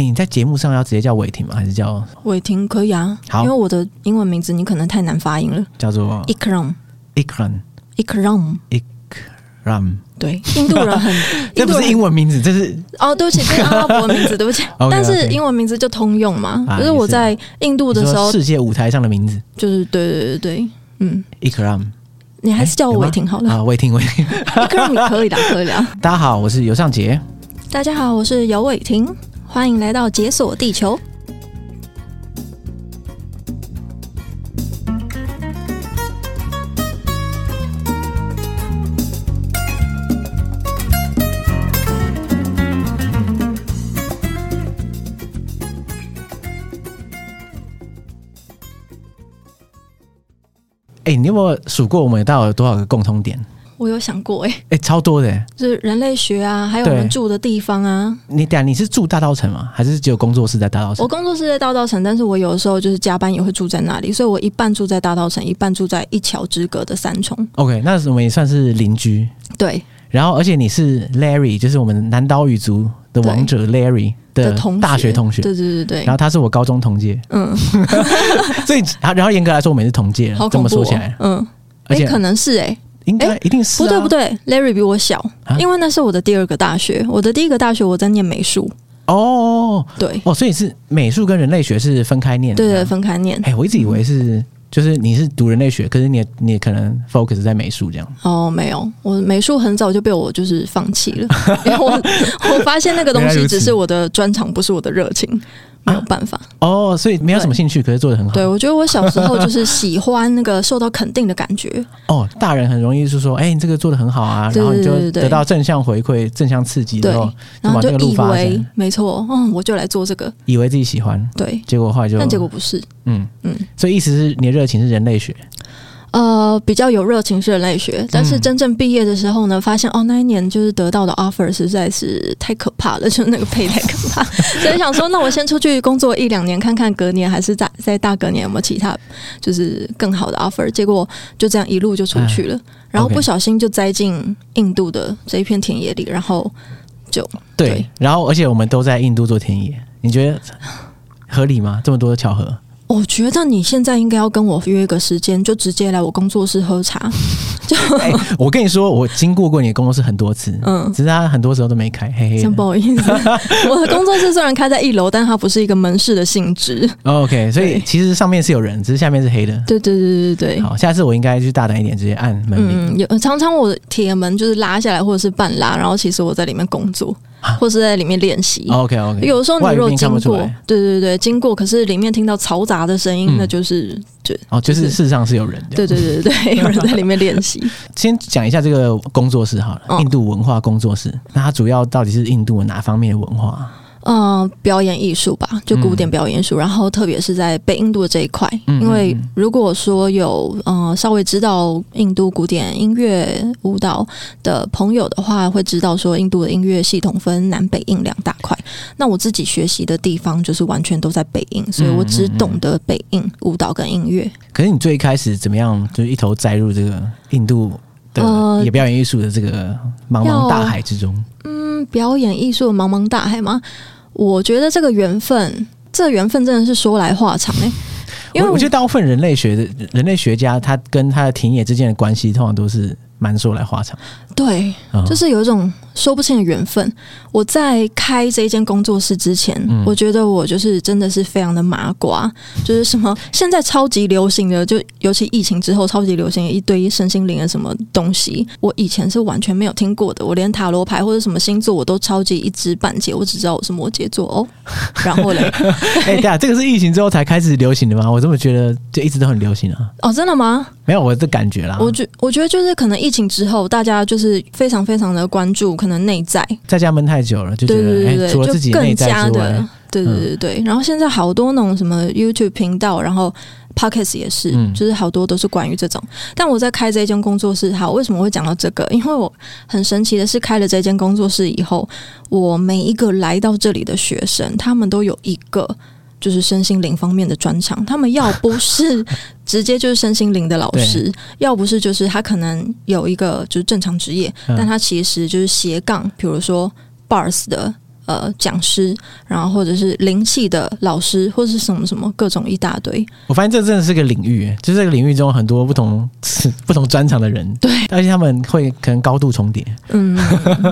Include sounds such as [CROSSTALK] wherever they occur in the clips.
哎，你在节目上要直接叫伟霆吗？还是叫伟霆可以啊？好，因为我的英文名字你可能太难发音了，叫做 Ikram，Ikram，Ikram，Ikram。对，印度人很，[LAUGHS] 这不是英文名字，这是哦，对不起，这是阿拉伯名字，[LAUGHS] 对不起。但是英文名字就通用嘛，就是我在印度的时候，世界舞台上的名字。就是对对对对，嗯，Ikram，你还是叫我伟霆好了，啊，伟霆伟霆，Ikram 你可以的，可以的。[LAUGHS] 大家好，我是尤尚杰，大家好，我是尤伟霆，欢迎来到解锁地球。哎，你有没有数过我们到底有多少个共通点？我有想过，哎，哎，超多的，就是人类学啊，还有我们住的地方啊。你等下你是住大稻城吗？还是只有工作室在大稻城？我工作室在大稻城，但是我有的时候就是加班也会住在那里，所以我一半住在大稻城，一半住在一桥之隔的三重。OK，那我们也算是邻居。对，然后而且你是 Larry，就是我们南岛语族的王者 Larry 的大学同学。对对对对。然后他是我高中同届。嗯。[LAUGHS] 所以，然后严格来说，我们也是同届。这么说起来，嗯。而且，可能是哎，应该一定是。不对不对，Larry 比我小，因为那是我的第二个大学。我的第一个大学我在念美术。哦，对，哦，所以是美术跟人类学是分开念的。对对，分开念。哎，我一直以为是，就是你是读人类学，可是你也你也可能 focus 在美术这样。哦，没有，我美术很早就被我就是放弃了，因为我 [LAUGHS] 我发现那个东西只是我的专长，不是我的热情。没有办法哦，所以没有什么兴趣，可是做的很好。对，我觉得我小时候就是喜欢那个受到肯定的感觉。[LAUGHS] 哦，大人很容易就说：“哎，你这个做的很好啊。”然后你就得到正向回馈、正向刺激，对，然后就以为没错，嗯，我就来做这个，以为自己喜欢，对，结果后来就，但结果不是，嗯嗯，所以意思是你的热情是人类学。呃，比较有热情是人类学，但是真正毕业的时候呢，发现哦，那一年就是得到的 offer 实在是太可怕了，[LAUGHS] 就是那个 pay 太可怕，[LAUGHS] 所以想说，那我先出去工作一两年，看看隔年还是在在大隔年有没有其他就是更好的 offer。结果就这样一路就出去了，然后不小心就栽进印度的这一片田野里，然后就对，对，然后而且我们都在印度做田野，你觉得合理吗？这么多的巧合？我觉得你现在应该要跟我约一个时间，就直接来我工作室喝茶。[LAUGHS] 就、欸，我跟你说，我经过过你的工作室很多次，嗯，只是他很多时候都没开，嘿嘿。真不好意思，[LAUGHS] 我的工作室虽然开在一楼，但它不是一个门市的性质。OK，所以其实上面是有人，只是下面是黑的。对对对对对。好，下次我应该去大胆一点，直接按门铃。嗯，有常常我的铁门就是拉下来，或者是半拉，然后其实我在里面工作。或是在里面练习。OK OK。有的时候你如果经过，对对对，经过，可是里面听到嘈杂的声音，嗯、那就是就哦，就是事实上是有人。对对对对，有人在里面练习。[LAUGHS] 先讲一下这个工作室好了，印度文化工作室。哦、那它主要到底是印度哪方面的文化？嗯、呃，表演艺术吧，就古典表演艺术。嗯、然后特别是在北印度的这一块，嗯、因为如果说有呃稍微知道印度古典音乐舞蹈的朋友的话，会知道说印度的音乐系统分南北印两大块。那我自己学习的地方就是完全都在北印，所以我只懂得北印舞蹈跟音乐。可是你最开始怎么样，就一头栽入这个印度的也表演艺术的这个茫茫大海之中？嗯表演艺术的茫茫大海吗？我觉得这个缘分，这个缘分真的是说来话长哎。因为我，我觉得大部分人类学的人类学家，他跟他的田野之间的关系，通常都是蛮说来话长。对，就是有一种。说不清的缘分。我在开这一间工作室之前，嗯、我觉得我就是真的是非常的麻瓜，[LAUGHS] 就是什么现在超级流行的，就尤其疫情之后超级流行的一堆身心灵的什么东西，我以前是完全没有听过的。我连塔罗牌或者什么星座我都超级一知半解，我只知道我是摩羯座哦。[LAUGHS] 然后嘞，哎，对啊，这个是疫情之后才开始流行的吗？我这么觉得，就一直都很流行啊。哦，真的吗？没有我的感觉啦。我觉我觉得就是可能疫情之后，大家就是非常非常的关注。可能内在在家闷太久了，就觉得对对对对、欸、除了自己内在之外，对对对对。嗯、然后现在好多那种什么 YouTube 频道，然后 Podcast 也是，嗯、就是好多都是关于这种。但我在开这间工作室，好，为什么会讲到这个？因为我很神奇的是，开了这间工作室以后，我每一个来到这里的学生，他们都有一个。就是身心灵方面的专长，他们要不是 [LAUGHS] 直接就是身心灵的老师，要不是就是他可能有一个就是正常职业，嗯、但他其实就是斜杠，比如说 Bars 的呃讲师，然后或者是灵气的老师，或者是什么什么各种一大堆。我发现这真的是个领域，就是这个领域中很多不同不同专长的人，对，而且他们会可能高度重叠。嗯，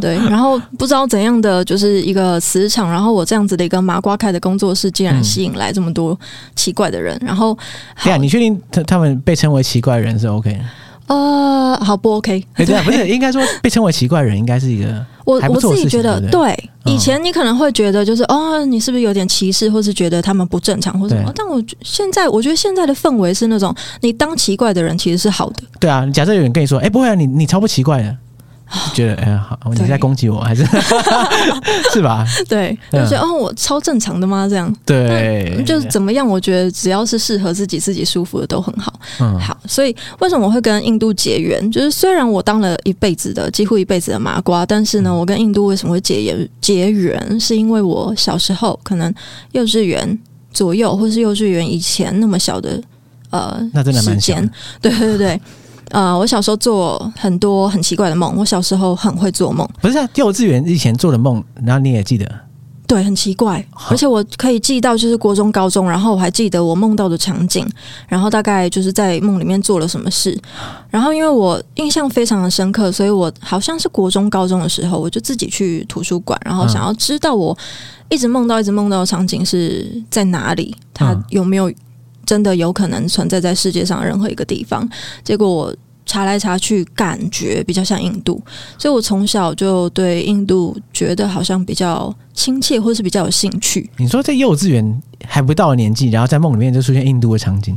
对。[LAUGHS] 然后不知道怎样的就是一个磁场，然后我这样子的一个麻瓜开的工作室，竟然吸引来这么多奇怪的人。嗯、然后，对啊，你确定他他们被称为奇怪人是 OK？呃，好不 OK？对，不是应该说被称为奇怪人应该是一个我我自己觉得对，对。以前你可能会觉得就是哦，你是不是有点歧视，或是觉得他们不正常或者什么？但我现在我觉得现在的氛围是那种你当奇怪的人其实是好的。对啊，假设有人跟你说，哎，不会啊，你你超不奇怪的。觉得哎呀，好，你在攻击我还是 [LAUGHS] 是吧？对，就觉得哦，我超正常的吗？这样对，就是怎么样？我觉得只要是适合自己、自己舒服的都很好。嗯，好，所以为什么我会跟印度结缘？就是虽然我当了一辈子的几乎一辈子的麻瓜，但是呢，我跟印度为什么会结缘？结缘是因为我小时候可能幼稚园左右，或是幼稚园以前那么小的呃，那真的蛮小的。对对对。呃，我小时候做很多很奇怪的梦。我小时候很会做梦，不是啊，幼稚园以前做的梦，然后你也记得？对，很奇怪，而且我可以记到就是国中、高中，然后我还记得我梦到的场景，然后大概就是在梦里面做了什么事。然后因为我印象非常的深刻，所以我好像是国中、高中的时候，我就自己去图书馆，然后想要知道我一直梦到、一直梦到的场景是在哪里，它有没有？真的有可能存在在世界上任何一个地方，结果我查来查去，感觉比较像印度，所以我从小就对印度觉得好像比较亲切，或是比较有兴趣。你说在幼稚园还不到年纪，然后在梦里面就出现印度的场景。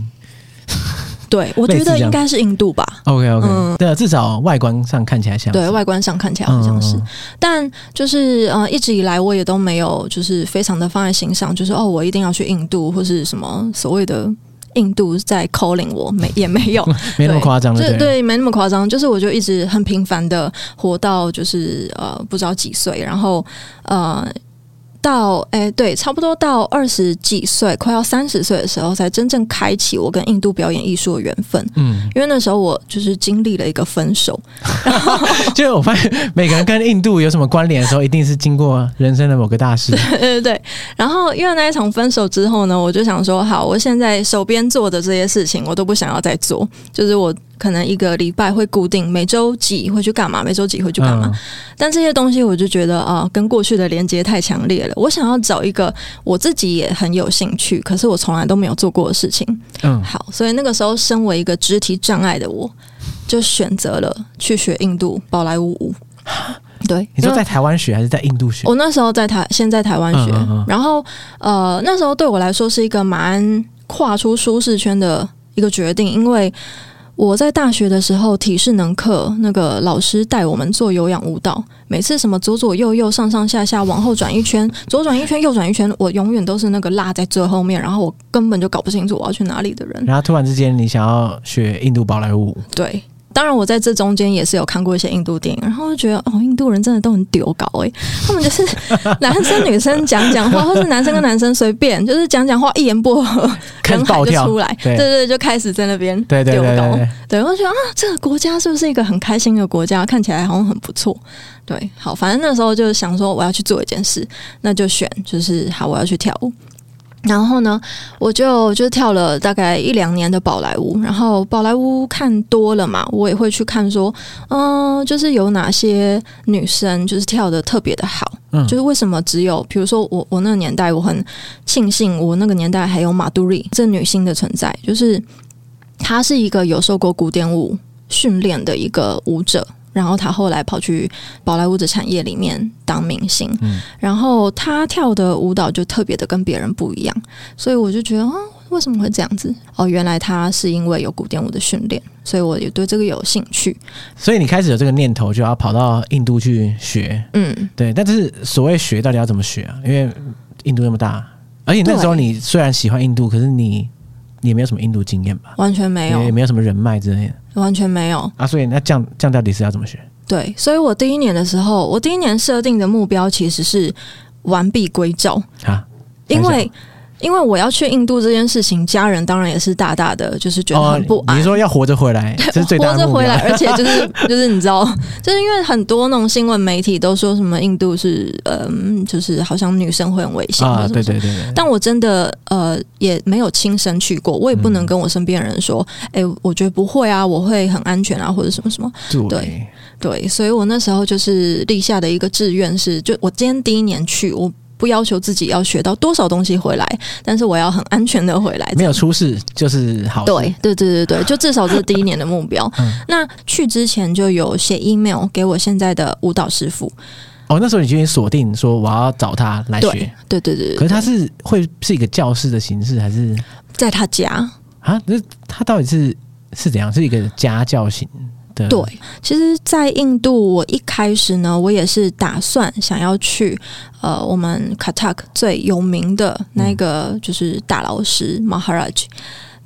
对，我觉得应该是印度吧。OK OK，嗯，对，至少外观上看起来像。对，外观上看起来好像是，嗯、但就是呃，一直以来我也都没有就是非常的放在心上，就是哦，我一定要去印度或是什么所谓的印度在 calling 我，没也没有，[LAUGHS] 没那么夸张，对对，没那么夸张，就是我就一直很平凡的活到就是呃不知道几岁，然后呃。到哎、欸，对，差不多到二十几岁，快要三十岁的时候，才真正开启我跟印度表演艺术的缘分。嗯，因为那时候我就是经历了一个分手，[LAUGHS] 然后就是我发现每个人跟印度有什么关联的时候，一定是经过人生的某个大事。[LAUGHS] 对对对。然后因为那一场分手之后呢，我就想说，好，我现在手边做的这些事情，我都不想要再做，就是我。可能一个礼拜会固定每周几会去干嘛，每周几会去干嘛。嗯、但这些东西我就觉得啊，跟过去的连接太强烈了。我想要找一个我自己也很有兴趣，可是我从来都没有做过的事情。嗯，好，所以那个时候，身为一个肢体障碍的我，就选择了去学印度宝莱坞舞。对，你说在台湾学还是在印度学？我那时候在台，先在台湾学。嗯嗯嗯，然后呃，那时候对我来说是一个蛮跨出舒适圈的一个决定，因为。我在大学的时候，体适能课那个老师带我们做有氧舞蹈，每次什么左左右右、上上下下、往后转一圈、左转一圈、右转一圈，我永远都是那个落在最后面，然后我根本就搞不清楚我要去哪里的人。然后突然之间，你想要学印度宝莱坞？对。当然，我在这中间也是有看过一些印度电影，然后就觉得哦，印度人真的都很丢搞诶，他们就是 [LAUGHS] 男生女生讲讲话，或是男生跟男生随便就是讲讲话，一言不合人海就出来，对，对对，就开始在那边丢搞。对，我觉得啊，这个国家是不是一个很开心的国家？看起来好像很不错。对，好，反正那时候就是想说我要去做一件事，那就选就是好，我要去跳舞。然后呢，我就就跳了大概一两年的宝莱坞，然后宝莱坞看多了嘛，我也会去看说，嗯、呃，就是有哪些女生就是跳的特别的好，嗯，就是为什么只有，比如说我我那个年代，我很庆幸我那个年代还有马杜丽这女星的存在，就是她是一个有受过古典舞训练的一个舞者。然后他后来跑去宝莱坞的产业里面当明星，嗯，然后他跳的舞蹈就特别的跟别人不一样，所以我就觉得啊，为什么会这样子？哦，原来他是因为有古典舞的训练，所以我也对这个有兴趣。所以你开始有这个念头，就要跑到印度去学，嗯，对。但是所谓学，到底要怎么学啊？因为印度那么大，而且那时候你虽然喜欢印度，可是你你也没有什么印度经验吧？完全没有，也没有什么人脉之类的。完全没有。啊，所以那这样这样到底是要怎么学？对，所以我第一年的时候，我第一年设定的目标其实是完璧归赵。啊，因为因为我要去印度这件事情，家人当然也是大大的，就是觉得很不安。哦、你说要活着回来，[LAUGHS] 这是最大的活着回来，而且就是就是你知道，就是因为很多那种新闻媒体都说什么印度是嗯，就是好像女生会很危险啊，对对对，对。但我真的呃也没有亲身去过，我也不能跟我身边人说，哎、嗯欸，我觉得不会啊，我会很安全啊，或者什么什么。对对，对，所以我那时候就是立下的一个志愿是，就我今天第一年去我。不要求自己要学到多少东西回来，但是我要很安全的回来，没有出事就是好。对对对对对，就至少这是第一年的目标。嗯、那去之前就有写 email 给我现在的舞蹈师傅。哦，那时候你就已经锁定说我要找他来学。对对对对。可是他是会是一个教室的形式，还是在他家啊？那他到底是是怎样？是一个家教型？对，其实，在印度，我一开始呢，我也是打算想要去，呃，我们 katak 最有名的那个就是大老师 Maharaj。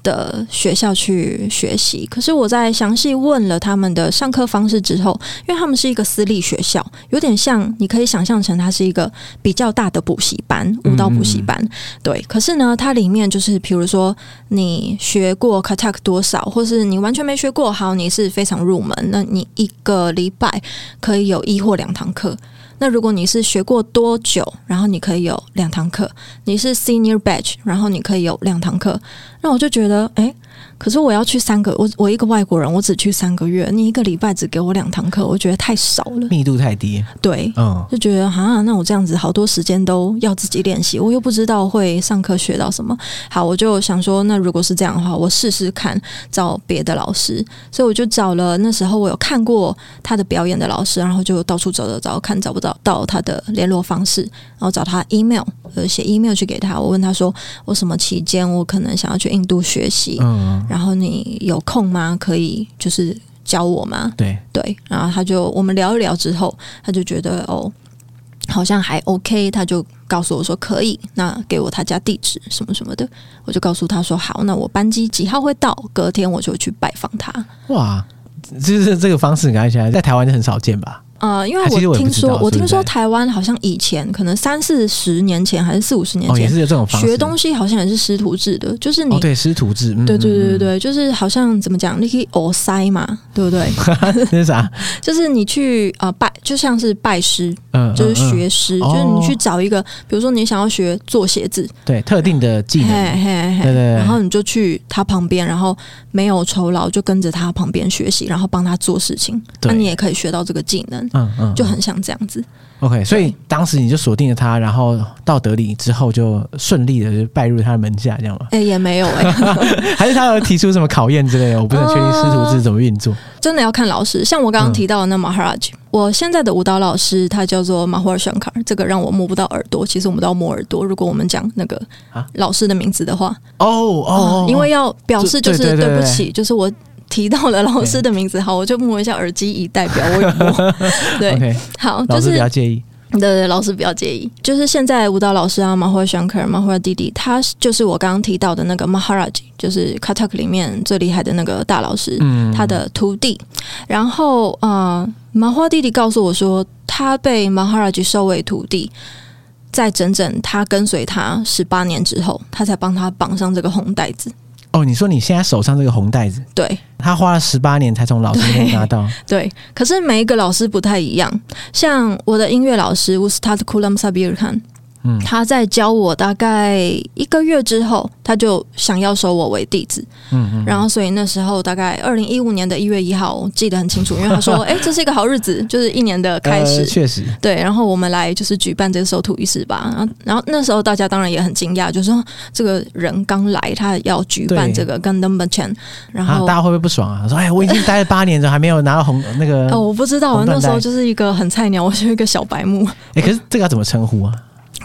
的学校去学习，可是我在详细问了他们的上课方式之后，因为他们是一个私立学校，有点像你可以想象成它是一个比较大的补习班，舞蹈补习班。嗯、对，可是呢，它里面就是比如说你学过 Kathak 多少，或是你完全没学过，好，你是非常入门，那你一个礼拜可以有一或两堂课。那如果你是学过多久，然后你可以有两堂课；你是 Senior Batch，然后你可以有两堂课。那我就觉得，诶。可是我要去三个，我我一个外国人，我只去三个月，你一个礼拜只给我两堂课，我觉得太少了，密度太低。对，嗯，就觉得啊，那我这样子好多时间都要自己练习，我又不知道会上课学到什么。好，我就想说，那如果是这样的话，我试试看找别的老师。所以我就找了那时候我有看过他的表演的老师，然后就到处找找找，看找不找到他的联络方式，然后找他 email，呃，写 email 去给他。我问他说，我什么期间我可能想要去印度学习？嗯。然后你有空吗？可以就是教我吗？对对。然后他就我们聊一聊之后，他就觉得哦，好像还 OK，他就告诉我说可以，那给我他家地址什么什么的。我就告诉他说好，那我班机几号会到？隔天我就去拜访他。哇，就是这个方式，看起来在台湾就很少见吧？呃，因为我听说，我听说台湾好像以前可能三四十年前还是四五十年前，也是有这种方式。学东西好像也是师徒制的，就是你对师徒制，对对对对，就是好像怎么讲，你可以偶塞嘛，对不对？[LAUGHS] 那是啥？就是你去呃拜，就像是拜师，嗯，就是学师，就是你去找一个，比如说你想要学做鞋子，对特定的技能，对对，然后你就去他旁边，然后没有酬劳，就跟着他旁边学习，然后帮他做事情，那你也可以学到这个技能。嗯嗯，就很像这样子。OK，所以当时你就锁定了他，然后到德里之后就顺利的就拜入他的门下，这样吗？哎、欸，也没有哎、欸，[LAUGHS] 还是他有提出什么考验之类的？我不是很确定师徒制怎么运作。真的要看老师，像我刚刚提到的那 Maharaj，、嗯、我现在的舞蹈老师他叫做 Mahua Shankar，这个让我摸不到耳朵。其实我们都要摸耳朵，如果我们讲那个老师的名字的话，哦哦，哦，因为要表示就是对不起，就是我。提到了老师的名字，好，我就摸一下耳机以代表我有摸。[LAUGHS] 对，okay, 好，就是不要介意。对对，老师不要介意。就是现在舞蹈老师啊，Mahua Shankar，Mahua 弟弟，他就是我刚刚提到的那个 Maharaj，就是 Kathak 里面最厉害的那个大老师，嗯，他的徒弟。然后啊，Mahua 弟弟告诉我说，他被 Maharaj 收为徒弟，在整整他跟随他十八年之后，他才帮他绑上这个红带子。哦，你说你现在手上这个红袋子，对，他花了十八年才从老师那边拿到对。[LAUGHS] 对，可是每一个老师不太一样，像我的音乐老师 Ustad Ghulam Sabir Khan。嗯，他在教我大概一个月之后，他就想要收我为弟子。嗯嗯，然后所以那时候大概二零一五年的一月一号，我记得很清楚，因为他说：“ [LAUGHS] 哎、欸，这是一个好日子，就是一年的开始。呃”确实，对。然后我们来就是举办这个收徒仪式吧。然后，然后那时候大家当然也很惊讶，就是说这个人刚来，他要举办这个 Gandham Bachan 然后、啊、大家会不会不爽啊？说：“哎，我已经待了八年了，还没有拿到红那个。”哦，我不知道，我那时候就是一个很菜鸟，我是一个小白目。哎、欸，可是这个要怎么称呼啊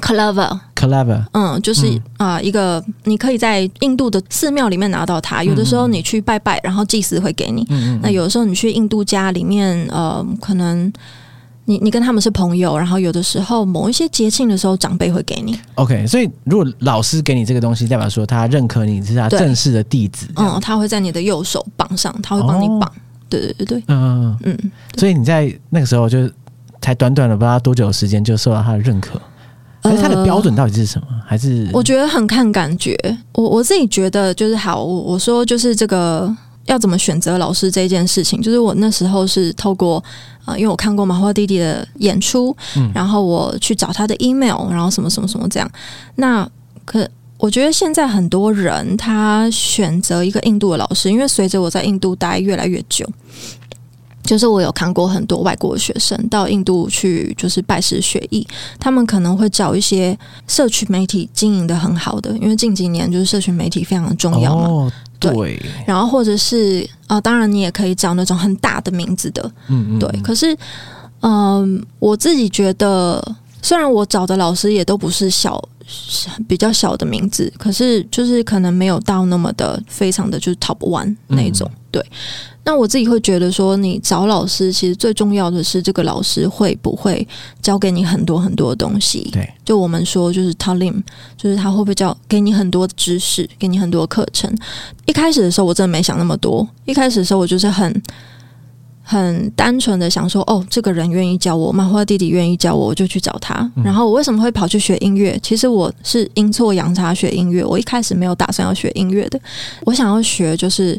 ？Clever，Clever，嗯，就是啊、嗯呃，一个你可以在印度的寺庙里面拿到它。有的时候你去拜拜，然后祭司会给你。嗯嗯。那有的时候你去印度家里面，呃，可能你你跟他们是朋友，然后有的时候某一些节庆的时候，长辈会给你。OK，所以如果老师给你这个东西，代表说他认可你是他正式的弟子。嗯，他会在你的右手绑上，他会帮你绑。哦、对对对对，嗯嗯嗯。所以你在那个时候就才短短的不知道多久的时间就受到他的认可。可是他的标准到底是什么？还是我觉得很看感觉。我我自己觉得就是好，我我说就是这个要怎么选择老师这件事情，就是我那时候是透过啊、呃，因为我看过麻花弟弟的演出，嗯，然后我去找他的 email，然后什么什么什么这样。那可我觉得现在很多人他选择一个印度的老师，因为随着我在印度待越来越久。就是我有看过很多外国学生到印度去，就是拜师学艺，他们可能会找一些社群媒体经营的很好的，因为近几年就是社群媒体非常的重要嘛。哦、对，对。然后或者是啊、呃，当然你也可以找那种很大的名字的，嗯嗯。对，可是嗯、呃，我自己觉得，虽然我找的老师也都不是小比较小的名字，可是就是可能没有到那么的非常的就是 top one 那种，嗯、对。那我自己会觉得说，你找老师其实最重要的是这个老师会不会教给你很多很多的东西。对，就我们说就是 Talim，就是他会不会教给你很多知识，给你很多课程。一开始的时候我真的没想那么多，一开始的时候我就是很很单纯的想说，哦，这个人愿意教我，嘛，或者弟弟愿意教我，我就去找他。然后我为什么会跑去学音乐？其实我是阴错阳差学音乐，我一开始没有打算要学音乐的，我想要学就是。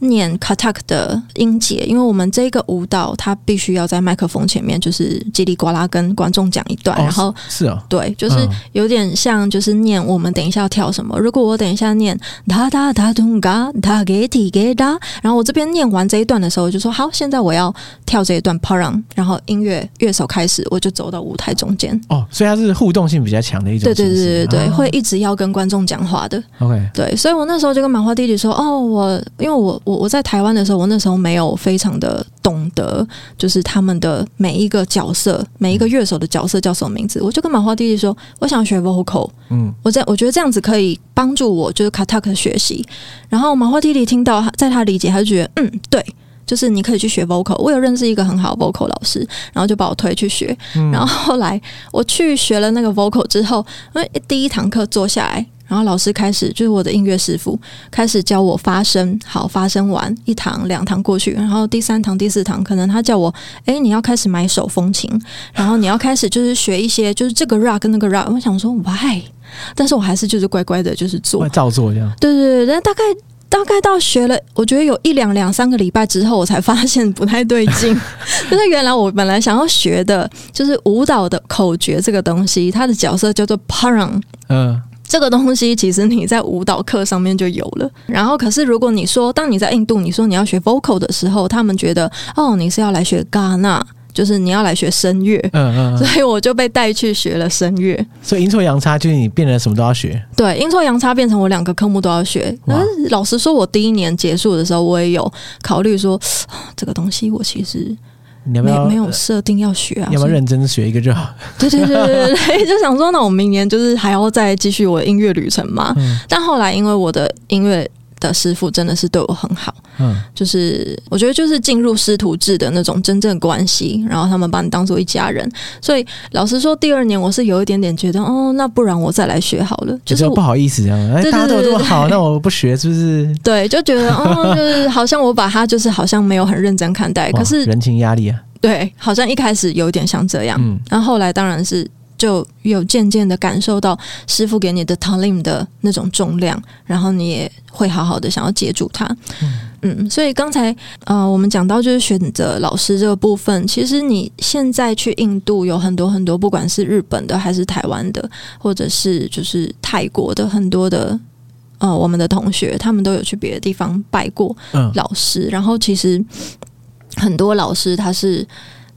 念 Kathak 的音节，因为我们这个舞蹈，它必须要在麦克风前面，就是叽里呱啦跟观众讲一段，哦、然后是啊，对，就是有点像，就是念我们等一下要跳什么。如果我等一下念哒哒哒咚嘎哒给提给哒，然后我这边念完这一段的时候，我就说好，现在我要跳这一段 Parang，然后音乐乐手开始，我就走到舞台中间。哦，所以它是互动性比较强的一种，对对对对对，啊、会一直要跟观众讲话的。OK，对，所以我那时候就跟麻花弟弟说，哦，我因为我。我我在台湾的时候，我那时候没有非常的懂得，就是他们的每一个角色，每一个乐手的角色叫什么名字。我就跟麻花弟弟说，我想学 vocal，嗯，我在我觉得这样子可以帮助我，就是 Kathak 学习。然后麻花弟弟听到，在他理解，他就觉得，嗯，对，就是你可以去学 vocal。我有认识一个很好的 vocal 老师，然后就把我推去学。然后后来我去学了那个 vocal 之后，因为第一堂课坐下来。然后老师开始，就是我的音乐师傅开始教我发声。好，发声完一堂两堂过去，然后第三堂第四堂，可能他叫我，哎，你要开始买手风琴，然后你要开始就是学一些，就是这个 rock 跟那个 rock。我想说，why？但是我还是就是乖乖的，就是做，照做这样。对对对，但大概大概到学了，我觉得有一两两三个礼拜之后，我才发现不太对劲。[LAUGHS] 就是原来我本来想要学的，就是舞蹈的口诀这个东西，它的角色叫做 Parang。嗯。这个东西其实你在舞蹈课上面就有了，然后可是如果你说，当你在印度，你说你要学 vocal 的时候，他们觉得哦，你是要来学戛纳，就是你要来学声乐，嗯嗯，所以我就被带去学了声乐。所以阴错阳差，就是你变得什么都要学。对，阴错阳差变成我两个科目都要学。可是老实说，我第一年结束的时候，我也有考虑说，这个东西我其实。你要不要没没有设定要学啊？要不要认真学一个就好？对对对对对，就想说，那我明年就是还要再继续我的音乐旅程嘛。嗯、但后来因为我的音乐的师傅真的是对我很好，嗯，就是我觉得就是进入师徒制的那种真正关系，然后他们把你当做一家人。所以老实说，第二年我是有一点点觉得，哦，那不然我再来学好了，就是不好意思这样，哎，大家都这么好，那我不学是不是？对，就觉得哦，就是好像我把他就是好像没有很认真看待，可是人情压力啊。对，好像一开始有点像这样，嗯，然后后来当然是就有渐渐的感受到师傅给你的 Talim 的那种重量，然后你也会好好的想要接住它，嗯，嗯，所以刚才呃我们讲到就是选择老师这个部分，其实你现在去印度有很多很多，不管是日本的还是台湾的，或者是就是泰国的很多的呃我们的同学，他们都有去别的地方拜过老师，嗯，然后其实。很多老师他是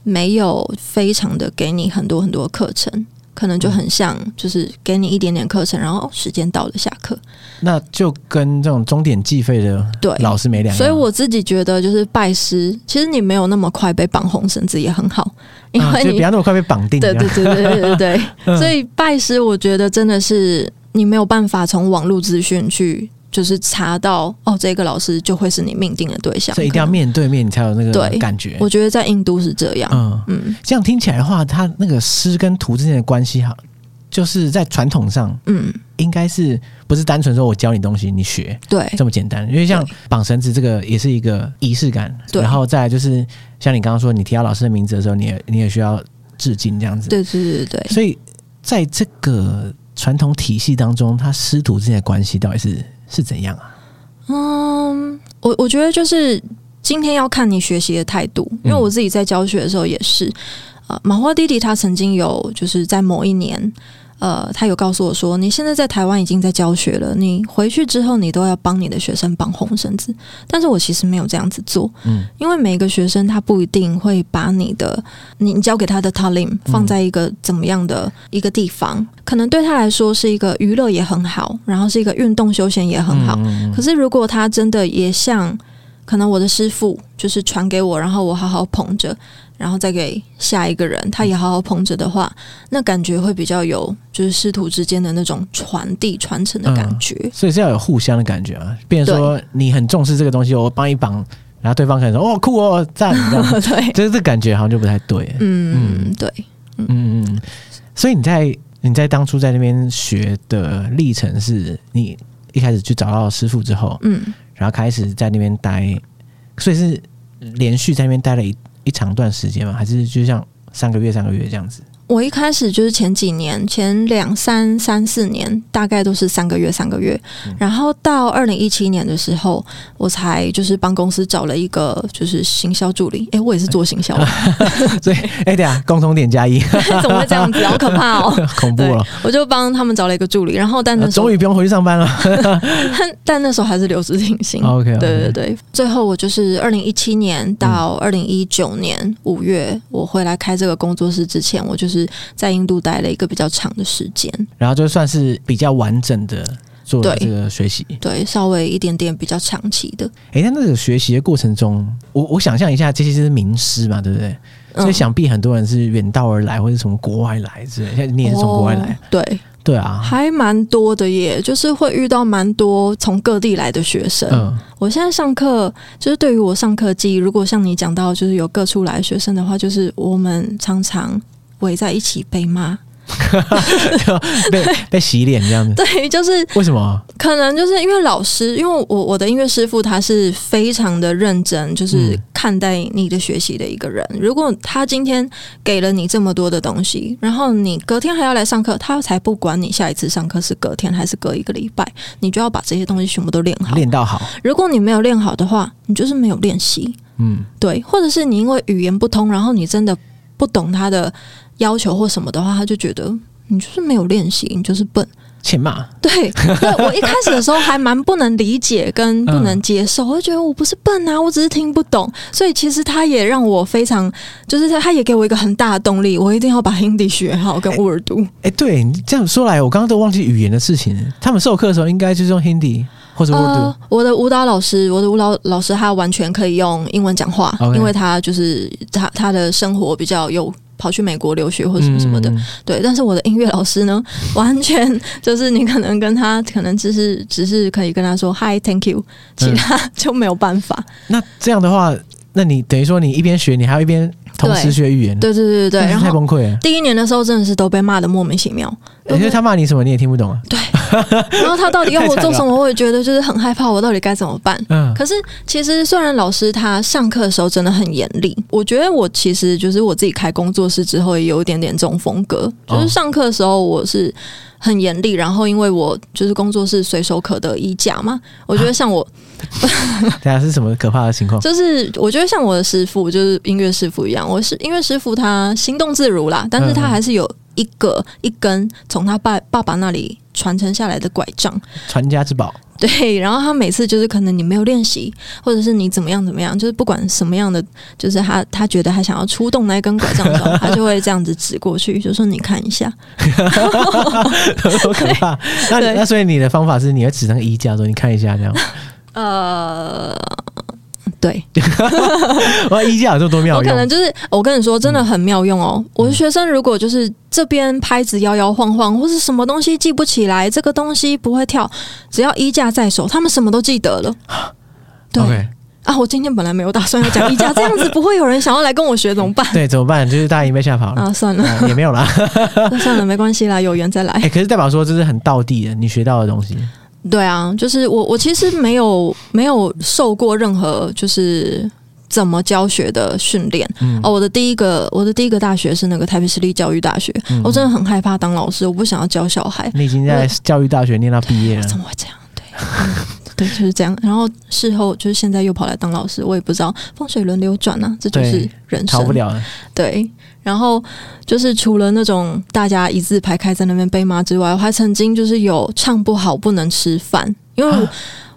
没有非常的给你很多很多课程，可能就很像就是给你一点点课程，然后时间到了下课，那就跟这种终点计费的对老师没两样。所以我自己觉得，就是拜师，其实你没有那么快被绑红绳子也很好，因为你不要那么快被绑定。对对对对对对对，[LAUGHS] 所以拜师，我觉得真的是你没有办法从网络资讯去。就是查到哦，这个老师就会是你命定的对象，所以一定要面对面，你才有那个感觉。我觉得在印度是这样，嗯嗯，这样听起来的话，他那个师跟徒之间的关系，哈，就是在传统上，嗯，应该是不是单纯说我教你东西，你学，对，这么简单。因为像绑绳子这个也是一个仪式感，对，然后再来就是像你刚刚说，你提到老师的名字的时候，你也你也需要致敬这样子，对对对对。所以在这个。传统体系当中，他师徒之间的关系到底是是怎样啊？嗯，我我觉得就是今天要看你学习的态度，因为我自己在教学的时候也是，呃，马花弟弟他曾经有就是在某一年。呃，他有告诉我说，你现在在台湾已经在教学了，你回去之后，你都要帮你的学生绑红绳子。但是我其实没有这样子做，嗯，因为每个学生他不一定会把你的你教给他的 talim 放在一个怎么样的一个地方，嗯、可能对他来说是一个娱乐也很好，然后是一个运动休闲也很好。嗯、可是如果他真的也像可能我的师傅就是传给我，然后我好好捧着。然后再给下一个人，他也好好捧着的话，那感觉会比较有，就是师徒之间的那种传递传承的感觉。嗯、所以是要有互相的感觉啊。比如说你很重视这个东西，我帮你绑，然后对方可能说哦酷哦赞，[LAUGHS] 对，就是这感觉好像就不太对。嗯，对，嗯嗯。所以你在你在当初在那边学的历程，是你一开始去找到师傅之后，嗯，然后开始在那边待，所以是连续在那边待了一。一长段时间吗？还是就像三个月、三个月这样子？我一开始就是前几年，前两三三四年，大概都是三个月、三个月。嗯、然后到二零一七年的时候，我才就是帮公司找了一个就是行销助理。哎，我也是做行销的，[LAUGHS] 所以哎，对啊，共同点加一，怎么会这样子？好可怕哦，[LAUGHS] 恐怖了！我就帮他们找了一个助理，然后但那终于不用回去上班了。[LAUGHS] 但但那时候还是留职停薪。OK，, okay. 对对对。最后我就是二零一七年到二零一九年五月，嗯、我回来开这个工作室之前，我就是。是在印度待了一个比较长的时间，然后就算是比较完整的做这个学习，对，稍微一点点比较长期的。哎，那那个学习的过程中，我我想象一下，这些是名师嘛，对不对？嗯、所以想必很多人是远道而来，或者从国外来之类。现在你也是从国外来，哦、对。对啊，还蛮多的耶，就是会遇到蛮多从各地来的学生。嗯，我现在上课，就是对于我上课记忆，如果像你讲到，就是有各处来的学生的话，就是我们常常围在一起被骂。[LAUGHS] 被被洗脸这样子，[LAUGHS] 对，就是为什么？可能就是因为老师，因为我我的音乐师傅他是非常的认真，就是看待你的学习的一个人。嗯、如果他今天给了你这么多的东西，然后你隔天还要来上课，他才不管你下一次上课是隔天还是隔一个礼拜，你就要把这些东西全部都练好，练到好。如果你没有练好的话，你就是没有练习。嗯，对，或者是你因为语言不通，然后你真的不懂他的。要求或什么的话，他就觉得你就是没有练习，你就是笨，欠骂。对，对我一开始的时候还蛮不能理解跟不能接受，我就觉得我不是笨啊，我只是听不懂。所以其实他也让我非常，就是他他也给我一个很大的动力，我一定要把 Hindi 学好跟乌尔都。哎、欸欸，对你这样说来，我刚刚都忘记语言的事情。他们授课的时候应该就是用 Hindi 或者乌尔都。呃，我的舞蹈老师，我的舞蹈老师，他完全可以用英文讲话因为他就是他他的生活比较有。跑去美国留学或什么什么的，嗯、对。但是我的音乐老师呢，完全就是你可能跟他可能只是只是可以跟他说 Hi，Thank you，其他 [LAUGHS] 就没有办法。嗯、那这样的话，那你等于说你一边学，你还要一边。同时学语言，对对对对，然后太崩溃了。第一年的时候，真的是都被骂的莫名其妙。因为他骂你什么，你也听不懂啊。对，然后他到底要我做什么，我也觉得就是很害怕，我到底该怎么办？嗯。可是其实虽然老师他上课的时候真的很严厉，我觉得我其实就是我自己开工作室之后也有一点点这种风格，就是上课的时候我是。很严厉，然后因为我就是工作室随手可得衣架嘛，我觉得像我，对啊，是什么可怕的情况？[LAUGHS] 就是我觉得像我的师傅，就是音乐师傅一样，我是因为师傅，他行动自如啦，但是他还是有一个一根从他爸爸爸那里传承下来的拐杖，传家之宝。对，然后他每次就是可能你没有练习，或者是你怎么样怎么样，就是不管什么样的，就是他他觉得他想要出动那一根拐杖的时候，他就会这样子指过去，就说你看一下，[LAUGHS] [LAUGHS] 多可怕！那那所以你的方法是你要指那个衣架说你看一下这样，[LAUGHS] 呃。对，[LAUGHS] 哇，衣架有这么多妙用，我可能就是我跟你说，真的很妙用哦。嗯、我的学生如果就是这边拍子摇摇晃晃，或是什么东西记不起来，这个东西不会跳，只要衣架在手，他们什么都记得了。对 Okay. 啊，我今天本来没有打算要讲衣架，这样子不会有人想要来跟我学，怎么办？[LAUGHS] 对，怎么办？就是大家已经被吓跑了 [LAUGHS] 啊，算了，也没有啦，那算了，没关系啦，有缘再来。哎、欸，可是代表说这是很道地的，你学到的东西。对啊，就是我，我其实没有没有受过任何就是怎么教学的训练。嗯、哦，我的第一个，我的第一个大学是那个台北市立教育大学。嗯、我真的很害怕当老师，我不想要教小孩。你已经在教育大学念到毕业了，怎么会这样？对，嗯、[LAUGHS] 对，就是这样。然后事后就是现在又跑来当老师，我也不知道风水轮流转呢、啊，这就是人生，逃不了了。对，然后就是除了那种大家一字排开在那边背骂之外，我还曾经就是有唱不好不能吃饭，因为。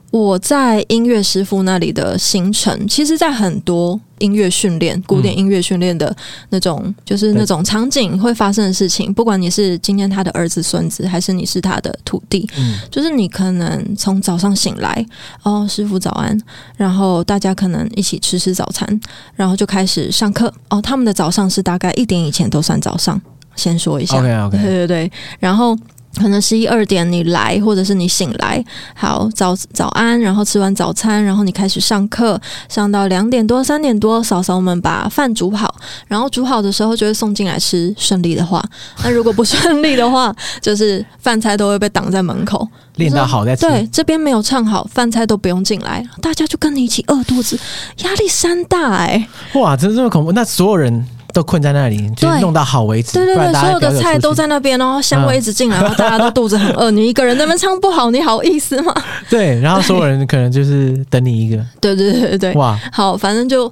我在音乐师傅那里的行程，其实，在很多音乐训练、古典音乐训练的那种，嗯、就是那种场景会发生的事情。不管你是今天他的儿子、孙子，还是你是他的徒弟，嗯，就是你可能从早上醒来，哦，师傅早安，然后大家可能一起吃吃早餐，然后就开始上课。哦，他们的早上是大概一点以前都算早上，先说一下，OK OK，对对对，然后。可能十一二点你来，或者是你醒来，好早早安，然后吃完早餐，然后你开始上课，上到两点多三点多，嫂嫂们把饭煮好，然后煮好的时候就会送进来吃。顺利的话，[LAUGHS] 那如果不顺利的话，[LAUGHS] 就是饭菜都会被挡在门口。练到好再吃。对，这边没有唱好，饭菜都不用进来，大家就跟你一起饿肚子，压力山大哎、欸！哇，真这么恐怖？那所有人。都困在那里，就弄到好为止。对对对，所有的菜都在那边，然后香味一直进来，然后大家都肚子很饿。你一个人在那边唱不好，你好意思吗？[LAUGHS] 对，然后所有人可能就是等你一个。[LAUGHS] 对对对对对，哇，好，反正就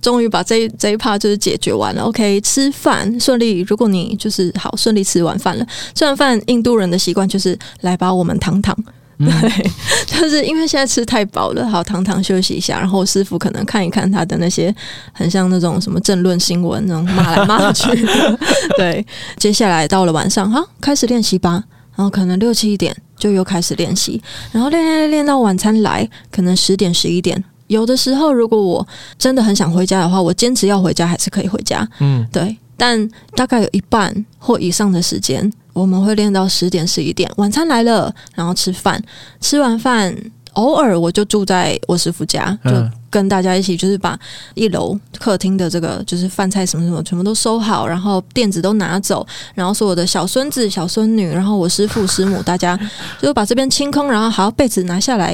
终于把这一这一趴就是解决完了。OK，吃饭顺利。如果你就是好顺利吃完饭了，吃完饭，印度人的习惯就是来把我们躺躺。对，[LAUGHS] 就是因为现在吃太饱了，好，躺躺休息一下，然后师傅可能看一看他的那些很像那种什么政论新闻那种骂来骂去。[LAUGHS] 对，接下来到了晚上，好，开始练习吧。然后可能六七点就又开始练习，然后练练练到晚餐来，可能十点十一点。有的时候如果我真的很想回家的话，我坚持要回家还是可以回家。嗯，对，但大概有一半或以上的时间。我们会练到十点十一点，晚餐来了，然后吃饭，吃完饭，偶尔我就住在我师傅家，就跟大家一起，就是把一楼客厅的这个就是饭菜什么什么全部都收好，然后垫子都拿走，然后所有的小孙子小孙女，然后我师父师母，大家就把这边清空，然后好被子拿下来，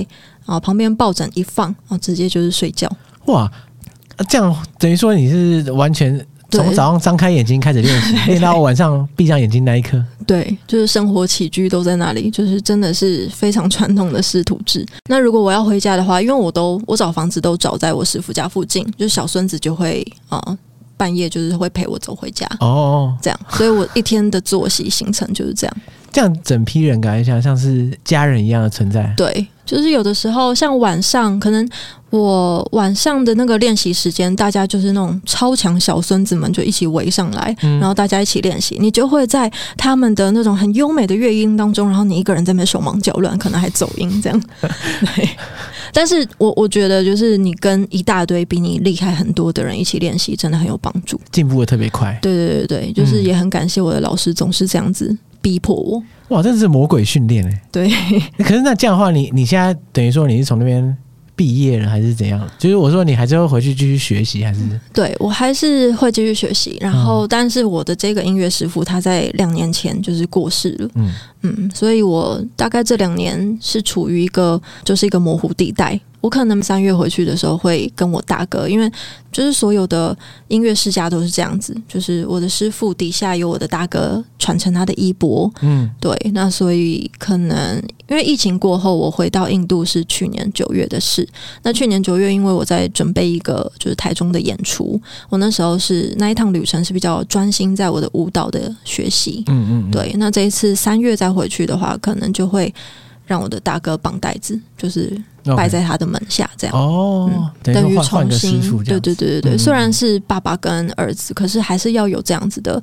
然后旁边抱枕一放，然后直接就是睡觉。哇，这样等于说你是完全。从早上张开眼睛开始练习，[LAUGHS] 练到晚上闭上眼睛那一刻。对，就是生活起居都在那里，就是真的是非常传统的师徒制。那如果我要回家的话，因为我都我找房子都找在我师傅家附近，就是小孙子就会啊、呃、半夜就是会陪我走回家哦，这样，所以我一天的作息行程就是这样。这样整批人感觉像像是家人一样的存在。对，就是有的时候像晚上可能。我晚上的那个练习时间，大家就是那种超强小孙子们就一起围上来，嗯、然后大家一起练习。你就会在他们的那种很优美的乐音当中，然后你一个人在那边手忙脚乱，可能还走音这样。[LAUGHS] 对，但是我我觉得就是你跟一大堆比你厉害很多的人一起练习，真的很有帮助，进步的特别快。对对对对，就是也很感谢我的老师，总是这样子逼迫我。哇，真的是魔鬼训练哎。对，可是那这样的话，你你现在等于说你是从那边。毕业了还是怎样？就是我说你还是会回去继续学习，还是？对，我还是会继续学习。然后，但是我的这个音乐师傅他在两年前就是过世了。嗯嗯，所以我大概这两年是处于一个就是一个模糊地带。我可能三月回去的时候会跟我大哥，因为就是所有的音乐世家都是这样子，就是我的师傅底下有我的大哥传承他的衣钵。嗯，对，那所以可能因为疫情过后，我回到印度是去年九月的事。那去年九月，因为我在准备一个就是台中的演出，我那时候是那一趟旅程是比较专心在我的舞蹈的学习。嗯嗯，对，那这一次三月再回去的话，可能就会让我的大哥绑带子，就是。拜在他的门下，这样哦，嗯、等于重新对对对对对。嗯、虽然是爸爸跟儿子，可是还是要有这样子的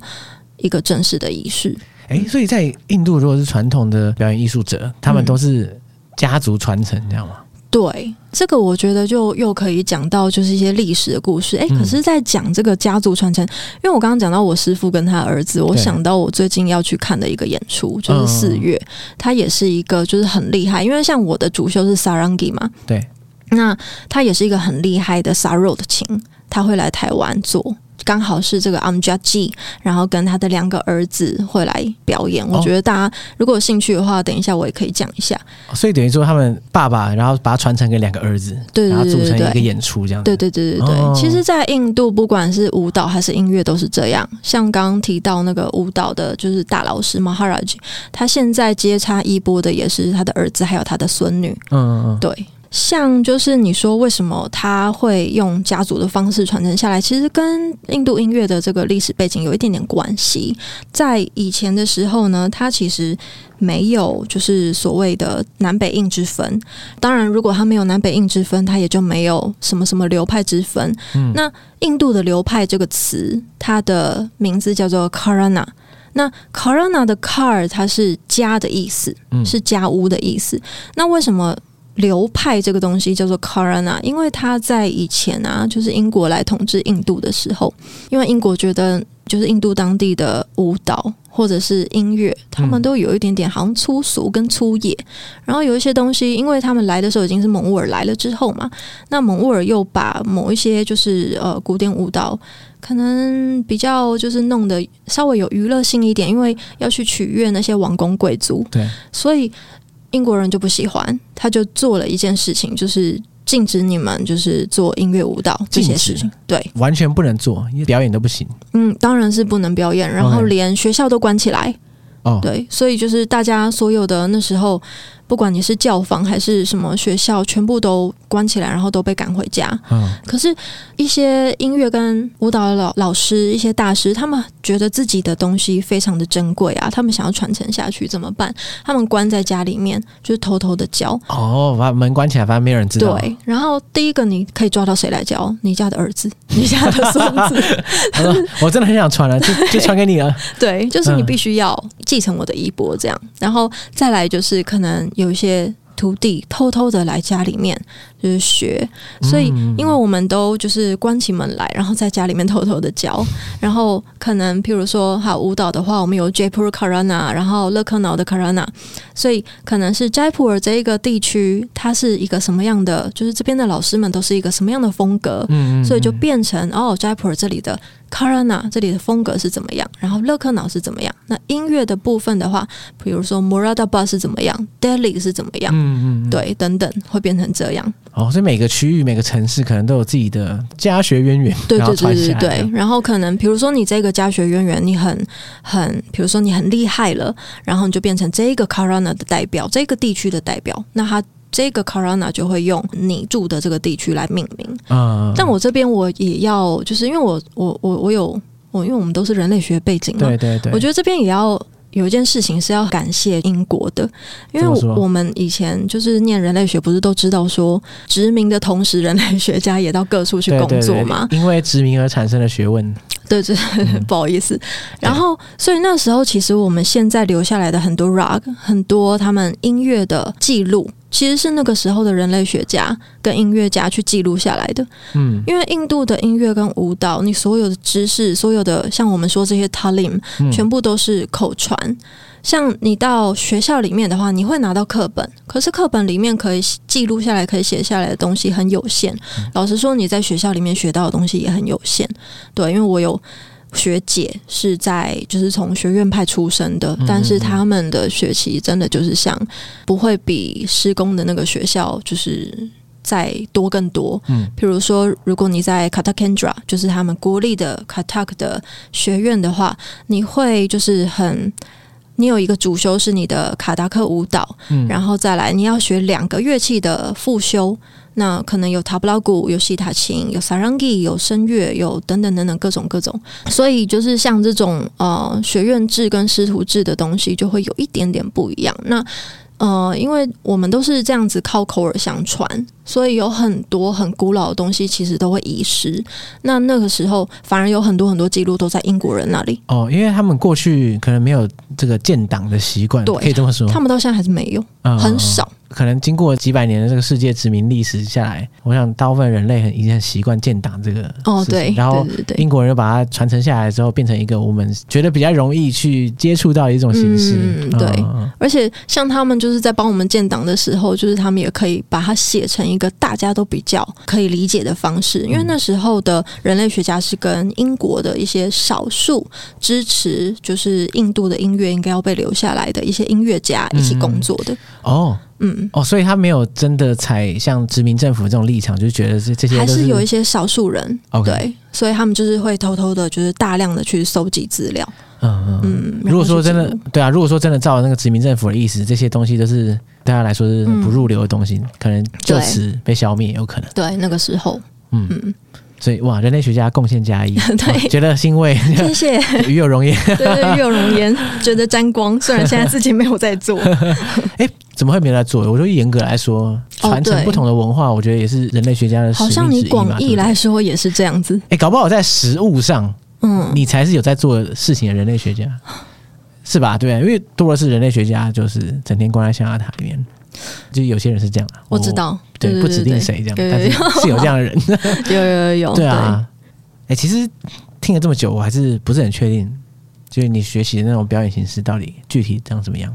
一个正式的仪式。哎，所以在印度，如果是传统的表演艺术者，他们都是家族传承，这样吗？对，这个我觉得就又可以讲到就是一些历史的故事。哎，可是，在讲这个家族传承，嗯、因为我刚刚讲到我师父跟他儿子，我想到我最近要去看的一个演出，就是四月，嗯、他也是一个就是很厉害，因为像我的主修是 Sarangi 嘛，对，那他也是一个很厉害的 Sarod 琴，他会来台湾做。刚好是这个 Amjad，然后跟他的两个儿子会来表演。哦、我觉得大家如果有兴趣的话，等一下我也可以讲一下。所以等于说他们爸爸，然后把它传承给两个儿子，对，对，对，对，对，然后组成一个演出这样。对对对对对，哦、其实，在印度不管是舞蹈还是音乐都是这样。像刚刚提到那个舞蹈的，就是大老师 Maharaj，他现在接插衣钵的也是他的儿子，还有他的孙女。嗯嗯嗯，对。像就是你说为什么他会用家族的方式传承下来，其实跟印度音乐的这个历史背景有一点点关系。在以前的时候呢，它其实没有就是所谓的南北印之分。当然，如果它没有南北印之分，它也就没有什么什么流派之分。嗯，那印度的流派这个词，它的名字叫做 Gharana。那 Gharana 的 Ghar 它是家的意思，是家屋的意思。那为什么？流派这个东西叫做 Gharana，因为他在以前啊，就是英国来统治印度的时候，因为英国觉得就是印度当地的舞蹈或者是音乐，他们都有一点点好像粗俗跟粗野，然后有一些东西，因为他们来的时候已经是蒙兀尔来了之后嘛，那蒙兀尔又把某一些就是呃古典舞蹈，可能比较就是弄得稍微有娱乐性一点，因为要去取悦那些王公贵族，对，所以。英国人就不喜欢，他就做了一件事情，就是禁止你们就是做音乐舞蹈这些事情，对，完全不能做，因为表演都不行。嗯，当然是不能表演，然后连学校都关起来。哦，对，所以就是大家所有的那时候。不管你是教坊还是什么学校，全部都关起来，然后都被赶回家。嗯，可是，一些音乐跟舞蹈的老老师、一些大师，他们觉得自己的东西非常的珍贵啊，他们想要传承下去，怎么办？他们关在家里面，就是偷偷的教。哦，把门关起来，反正没有人知道。对，然后第一个你可以抓到谁来教？你家的儿子，你家的孙子。他 [LAUGHS] 说：“我真的很想传了，就就传给你了。”对，就是你必须要继承我的衣钵，这样。然后再来就是可能。有一些徒弟偷偷的来家里面就是学，所以因为我们都就是关起门来，然后在家里面偷偷的教，然后可能譬如说好舞蹈的话，我们有 Jaipur Gharana，然后勒克瑙的 Gharana，所以可能是斋普尔这一个地区，它是一个什么样的，就是这边的老师们都是一个什么样的风格，所以就变成哦 Jai 普尔这里的。Gharana 这里的风格是怎么样？然后勒克瑙是怎么样？那音乐的部分的话，比如说 Moradabad 是怎么样？Delhi 是怎么样？嗯嗯，对，等等，会变成这样。哦，所以每个区域、每个城市可能都有自己的家学渊源。对对对对对。然后可能比如说你这个家学渊源，你很很，比如说你很厉害了，然后你就变成这个 Gharana 的代表，这个地区的代表。那他。这个 Gharana 就会用你住的这个地区来命名。嗯，但我这边我也要，就是因为我我我我有我，因为我们都是人类学背景嘛，对对对，我觉得这边也要有一件事情是要感谢英国的，因为我们以前就是念人类学，不是都知道说殖民的同时，人类学家也到各处去工作嘛，因为殖民而产生的学问。对，对，不好意思。嗯、然后，所以那时候其实我们现在留下来的很多 rug，很多他们音乐的记录，其实是那个时候的人类学家跟音乐家去记录下来的。嗯，因为印度的音乐跟舞蹈，你所有的知识，所有的像我们说这些 talim，全部都是口传。嗯像你到学校里面的话，你会拿到课本，可是课本里面可以记录下来、可以写下来的东西很有限。老实说，你在学校里面学到的东西也很有限。对，因为我有学姐是在就是从学院派出身的，但是他们的学习真的就是像不会比施工的那个学校就是再多更多。嗯，比如说，如果你在 Kathak Kendra，就是他们国立的 Kathak 的学院的话，你会就是很。你有一个主修是你的卡达克舞蹈，嗯，然后再来你要学两个乐器的副修，那可能有塔布拉鼓、有西塔琴、有萨朗吉、有声乐、有等等等等各种各种，所以就是像这种呃学院制跟师徒制的东西就会有一点点不一样。那呃，因为我们都是这样子靠口耳相传，所以有很多很古老的东西其实都会遗失。那那个时候反而有很多很多记录都在英国人那里。哦，因为他们过去可能没有这个建档的习惯，对，可以这么说。他们到现在还是没有，嗯、很少。可能经过几百年的这个世界殖民历史下来，我想大部分人类很已经很习惯建党这个哦，对，然后英国人又把它传承下来之后，变成一个我们觉得比较容易去接触到的一种形式。嗯，对，嗯，而且像他们就是在帮我们建党的时候，就是他们也可以把它写成一个大家都比较可以理解的方式，因为那时候的人类学家是跟英国的一些少数支持，就是印度的音乐应该要被留下来的一些音乐家一起工作的。嗯，哦。嗯哦，所以他没有真的采像殖民政府这种立场，就是觉得是这些还是有一些少数人.对，所以他们就是会偷偷的，就是大量的去搜集资料。嗯嗯嗯。如果说真的，对啊，如果说真的照那个殖民政府的意思，这些东西都是对他来说是不入流的东西，嗯、可能就此被消灭，有可能。对，那个时候，嗯嗯。所以哇，人类学家贡献加一，[LAUGHS] 对，觉得欣慰，谢谢，[LAUGHS] 与有荣焉，对，对，与有荣焉，[LAUGHS] 觉得沾光。虽然现在自己没有在做，哎，怎么会没有在做？我说严格来说，传承不同的文化，我觉得也是人类学家的使命之一嘛。好像你广义来说也是这样子。哎，搞不好在实物上，嗯，你才是有在做事情的人类学家，是吧？对，因为多的是人类学家，就是整天关在象牙塔里面。就有些人是这样的，我知道，对，对，对，对，不指定谁这样，但是是有这样的人，有有有有，对啊，哎、欸，其实听了这么久，我还是不是很确定，就是你学习的那种表演形式到底具体长怎么样？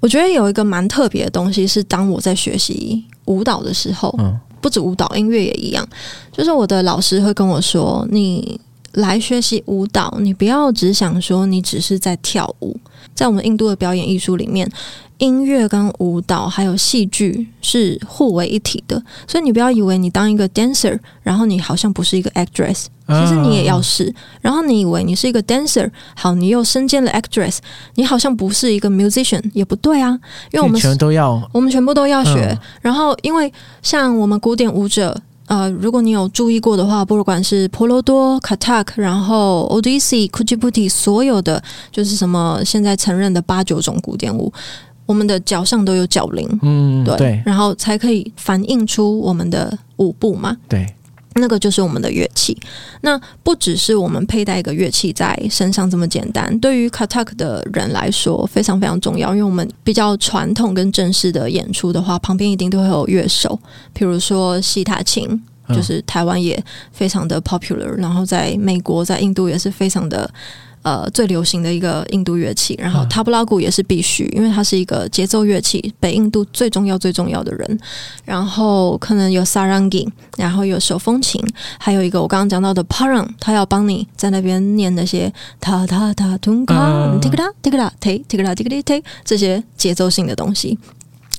我觉得有一个蛮特别的东西是，当我在学习舞蹈的时候，嗯，不止舞蹈，音乐也一样，就是我的老师会跟我说，你来学习舞蹈，你不要只想说你只是在跳舞，在我们印度的表演艺术里面。音乐跟舞蹈还有戏剧是互为一体的，所以你不要以为你当一个 dancer，然后你好像不是一个 actress，其实你也要是。然后你以为你是一个 dancer，好，你又身兼了 actress，你好像不是一个 musician，也不对啊，因为我们全都要，我们全部都要学。然后因为像我们古典舞者。呃，如果你有注意过的话，不管是婆罗多、Kathak，然后 Odissi、Kuchipudi，所有的就是什么现在承认的八九种古典舞，我们的脚上都有脚铃，嗯，对，对，然后才可以反映出我们的舞步嘛，对。那个就是我们的乐器，那不只是我们佩戴一个乐器在身上这么简单。对于 Kathak 的人来说，非常非常重要，因为我们比较传统跟正式的演出的话，旁边一定都会有乐手，比如说西塔琴，就是台湾也非常的 popular，然后在美国、在印度也是非常的。呃，最流行的一个印度乐器，然后塔布拉鼓也是必须，因为它是一个节奏乐器，北印度最重要最重要的人。然后可能有萨朗吉，然后有手风琴，还有一个我刚刚讲到的 Parang，他要帮你在那边念那些塔塔塔 tunka tik ta tik ta te tik ta tik ta te 这些节奏性的东西。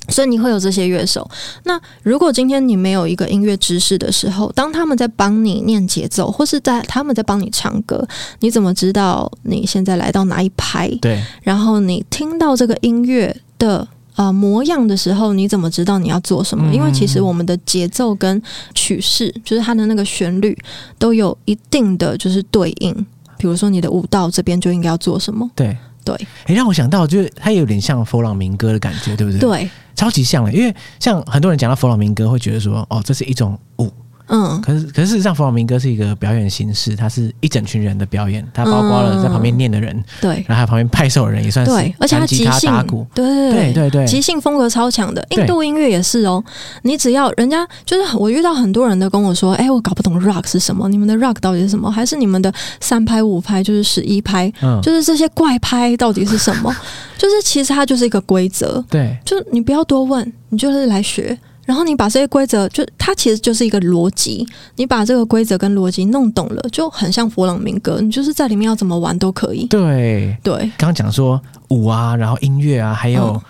所以你会有这些乐手。那如果今天你没有一个音乐知识的时候，当他们在帮你念节奏，或是在他们在帮你唱歌，你怎么知道你现在来到哪一拍？对。然后你听到这个音乐的呃模样的时候，你怎么知道你要做什么？嗯。因为其实我们的节奏跟曲式，就是它的那个旋律，都有一定的就是对应。比如说你的舞蹈这边就应该要做什么？对对。诶，让我想到，就是它有点像佛朗明哥的感觉，对不对？对。超级像的，因为像很多人讲到佛朗明哥，会觉得说，哦，这是一种舞。嗯，可是可是事实上，弗朗明哥是一个表演形式，它是一整群人的表演，它包括了在旁边念的人，对、嗯，然后还有旁边拍手的人也算是，对，而且他即兴打鼓，对对对对对，即兴风格超强的。印度音乐也是哦，你只要人家就是我遇到很多人都跟我说，哎，我搞不懂 rock 是什么，你们的 rock 到底是什么？还是你们的三拍五拍就是十一拍，嗯，就是这些怪拍到底是什么？就是其实它就是一个规则，对，就你不要多问，你就是来学。然后你把这些规则，就它其实就是一个逻辑。你把这个规则跟逻辑弄懂了，就很像佛朗明哥。你就是在里面要怎么玩都可以。对对，刚刚讲说舞啊，然后音乐啊，还有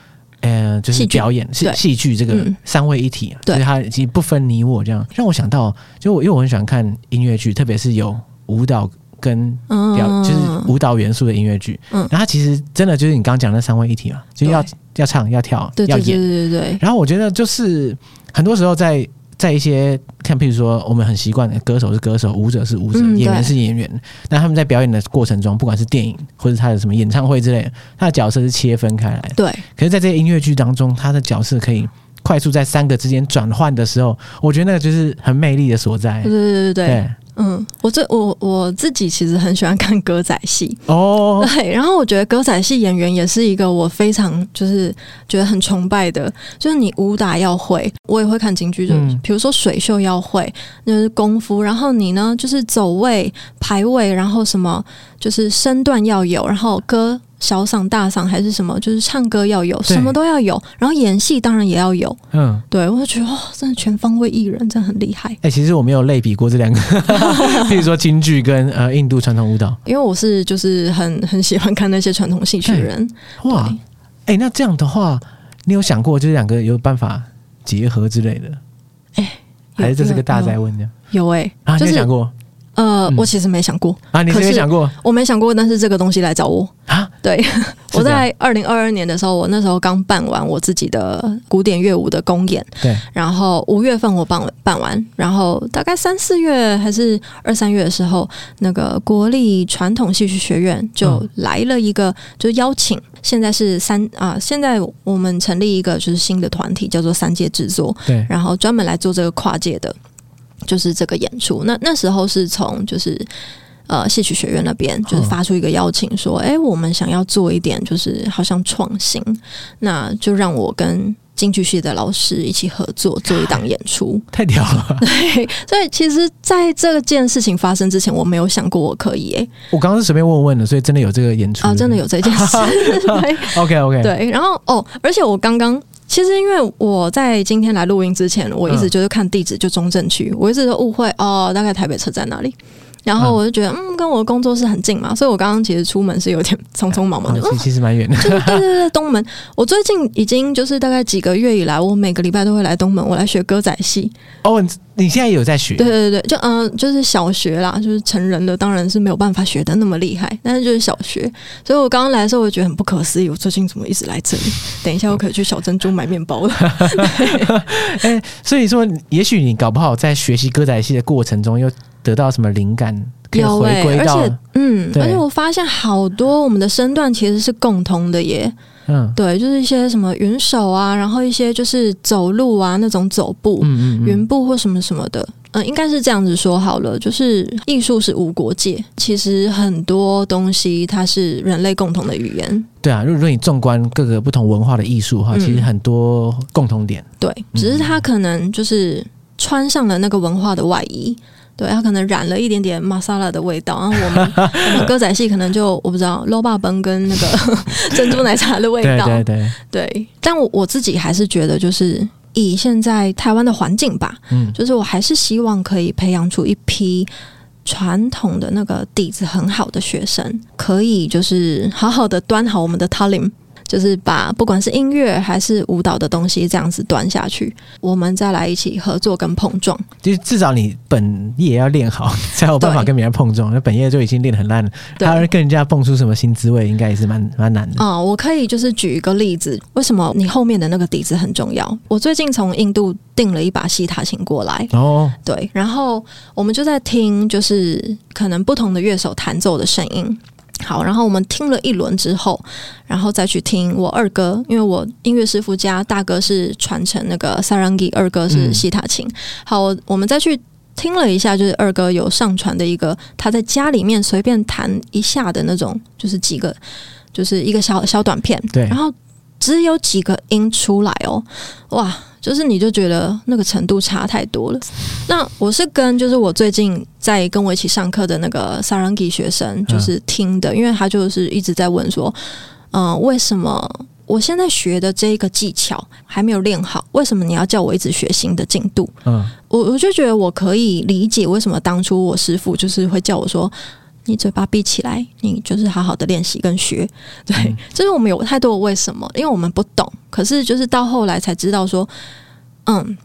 嗯、呃，就是表演是戏剧这个三位一体，对，所以它其实不分你我这样。让我想到，就我因为我很喜欢看音乐剧，特别是有舞蹈跟表，嗯、就是舞蹈元素的音乐剧。嗯，然后它其实真的就是你刚刚讲的三位一体嘛，就要。要唱要跳对对对对对要演，对对对。然后我觉得就是很多时候在在一些看，譬如说我们很习惯的歌手是歌手，舞者是舞者，嗯、演员是演员。那他们在表演的过程中，不管是电影或者他的什么演唱会之类的，他的角色是切分开来。对。可是，在这些音乐剧当中，他的角色可以快速在三个之间转换的时候，我觉得那个就是很魅力的所在。对对对对对。对嗯，我这我我自己其实很喜欢看歌仔戏哦，[LAUGHS] 对，然后我觉得歌仔戏演员也是一个我非常就是觉得很崇拜的，就是你武打要会，我也会看京剧，就比如说水袖要会，就是功夫，然后你呢就是走位排位，然后什么就是身段要有，然后歌。小嗓大嗓还是什么，就是唱歌要有，什么都要有，然后演戏当然也要有。嗯，对，我就觉得哇、哦，真的全方位艺人，真的很厉害。哎、欸，其实我没有类比过这两个，[LAUGHS] 比如说京剧跟呃印度传统舞蹈，因为我是就是很 [LAUGHS] 很喜欢看那些传统戏曲的人。哇，哎、欸，那这样的话，你有想过就是两个有办法结合之类的？哎、欸，还是这是个大灾问呢？有哎、欸，啊，就是、你有想过？呃、嗯，我其实没想过啊，你是没想过？我没想过，但是这个东西来找我啊。对，我在二零二二年的时候，我那时候刚办完我自己的古典乐舞的公演，对。然后五月份我办办完，然后大概三四月还是二三月的时候，那个国立传统戏曲学院就来了一个，就邀请。现在是三啊，现在我们成立一个就是新的团体，叫做三界制作，对。然后专门来做这个跨界的。就是这个演出，那那时候是从就是呃戏曲学院那边就是发出一个邀请，说，哎、哦，我们想要做一点，就是好像创新，那就让我跟京剧系的老师一起合作做一档演出，太屌了。[LAUGHS] 对，所以其实在这件事情发生之前，我没有想过我可以。哎，我刚刚是随便问问的，所以真的有这个演出啊，真的有这件事。[LAUGHS] OK [LAUGHS] OK，对，然后哦，而且我刚刚。其实，因为我在今天来录音之前，我一直就是看地址就中正区，我一直都误会哦，大概台北车站那里。然后我就觉得，嗯，跟我的工作室很近嘛，所以我刚刚其实出门是有点匆匆忙忙的。哦、其实蛮远的。[LAUGHS] 对对对，东门。我最近已经就是大概几个月以来，我每个礼拜都会来东门，我来学歌仔戏。哦，你现在有在学？对对对，就嗯、呃，就是小学啦，就是成人的当然是没有办法学的那么厉害，但是就是小学。所以我刚刚来的时候，我觉得很不可思议，我最近怎么一直来这里？等一下我可以去小珍珠买面包了。哎、欸，所以说，也许你搞不好在学习歌仔戏的过程中又。得到什么灵感？可以回归到，而且，嗯，而且我发现好多我们的身段其实是共通的耶。嗯，对，就是一些什么云手啊，然后一些就是走路啊那种走步，嗯嗯，云步或什么什么的。嗯，应该是这样子说好了，就是艺术是无国界，其实很多东西它是人类共同的语言。对啊，如果你纵观各个不同文化的艺术的话，其实很多共同点。对，只是它可能就是穿上了那个文化的外衣。对，它可能染了一点点玛莎拉的味道，然后我们我们歌仔戏可能就我不知道，卤肉饭跟那个 [LAUGHS] 珍珠奶茶的味道，对对对，对。但我我自己还是觉得，就是以现在台湾的环境吧，嗯，就是我还是希望可以培养出一批传统的那个底子很好的学生，可以就是好好的端好我们的 Talim。就是把不管是音乐还是舞蹈的东西这样子端下去，我们再来一起合作跟碰撞。就是至少你本业要练好，才有办法跟别人碰撞。那本业就已经练得很烂了，还要跟人家蹦出什么新滋味，应该也是蛮蛮难的。啊、嗯，我可以就是举一个例子，为什么你后面的那个底子很重要？我最近从印度订了一把西塔琴过来哦，对，然后我们就在听，就是可能不同的乐手弹奏的声音。好，然后我们听了一轮之后，然后再去听我二哥，因为我音乐师傅家大哥是传承那个萨朗吉，二哥是西塔琴。嗯、好，我们再去听了一下，就是二哥有上传的一个他在家里面随便弹一下的那种，就是几个，就是一个小小短片。对，然后只有几个音出来哦，哇！就是你就觉得那个程度差太多了。那我是跟就是我最近在跟我一起上课的那个萨朗吉学生就是听的，因为他就是一直在问说，嗯，为什么我现在学的这一个技巧还没有练好？为什么你要叫我一直学新的进度？嗯，我我就觉得我可以理解为什么当初我师傅就是会叫我说，你嘴巴闭起来，你就是好好的练习跟学。对，就是我们有太多的为什么，因为我们不懂。可是，就是到后来才知道说，嗯。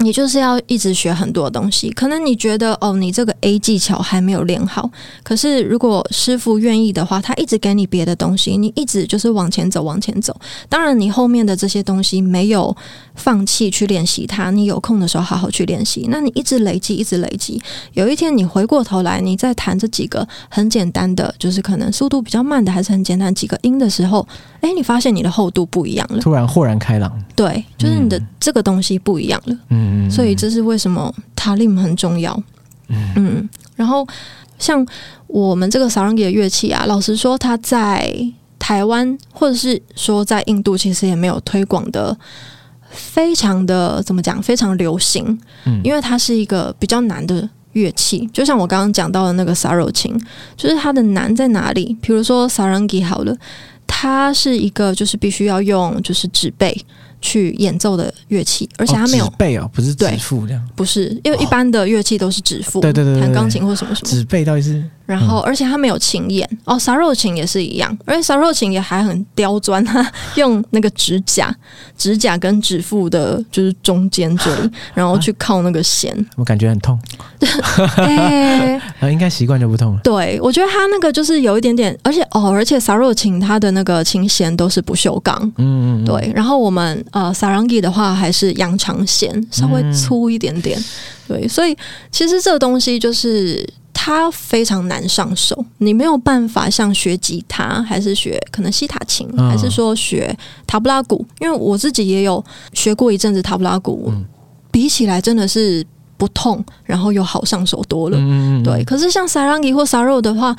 你就是要一直学很多东西，可能你觉得哦，你这个 A 技巧还没有练好，可是如果师傅愿意的话，他一直给你别的东西，你一直就是往前走，往前走。当然，你后面的这些东西没有放弃去练习它，你有空的时候好好去练习。那你一直累积，一直累积，有一天你回过头来，你再弹这几个很简单的，就是可能速度比较慢的，还是很简单几个音的时候，诶，你发现你的厚度不一样了，突然豁然开朗。对，就是你的这个东西不一样了。嗯。嗯，所以这是为什么塔林很重要。嗯嗯，然后像我们这个萨朗吉的乐器啊，老实说，它在台湾或者是说在印度，其实也没有推广的非常的怎么讲，非常流行。嗯，因为它是一个比较难的乐器，就像我刚刚讲到的那个萨柔琴，就是它的难在哪里？比如说萨朗吉好了，它是一个就是必须要用就是纸背。去演奏的乐器，而且他没有指背哦，不是指腹这样，不是，因为一般的乐器都是指腹，对对对，弹钢琴或什么什么，指背到底是。然后，而且它没有琴眼哦，萨肉琴也是一样，而且萨肉琴也还很刁钻，[LAUGHS] 它用那个指甲、指甲跟指腹的，就是中间这里，然后去靠那个弦，我感觉很痛。[LAUGHS] 哎，[LAUGHS] 应该习惯就不痛了。对，我觉得他那个就是有一点点，而且哦，而且萨肉琴它的那个琴弦都是不锈钢，嗯嗯，对。然后我们呃萨朗吉的话还是羊肠弦，稍微粗一点点，对。所以其实这个东西就是。它非常难上手，你没有办法像学吉他，还是学可能西塔琴，嗯、还是说学塔布拉鼓？因为我自己也有学过一阵子塔布拉鼓，嗯、比起来真的是不痛，然后又好上手多了。对，可是像萨朗吉或萨肉的话，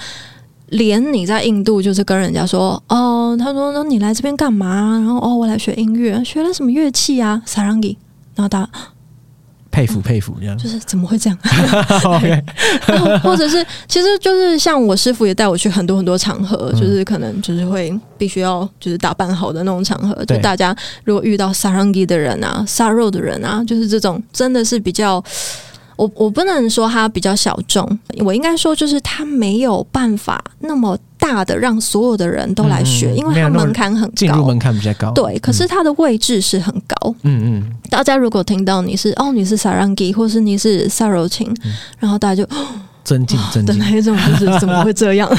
连你在印度就是跟人家说哦，他说那你来这边干嘛？然后哦，我来学音乐，学了什么乐器啊？萨朗吉，然后他。佩服佩服，这样。就是怎么会这样. [LAUGHS] [LAUGHS] 或者是，其实就是像我师傅也带我去很多很多场合，嗯、就是可能就是会必须要就是打扮好的那种场合。对。就大家如果遇到萨朗吉的人啊、萨柔的人啊，就是这种真的是比较，我我不能说它比较小众，我应该说就是它没有办法那么。大的让所有的人都来学，嗯、因为它门槛很高，进入门槛比较高。对，可是它的位置是很高。嗯嗯，大家如果听到你是哦，你是 sarangi，或是你是萨柔琴，嗯、然后大家就尊敬尊敬。那一种就是怎么会这样？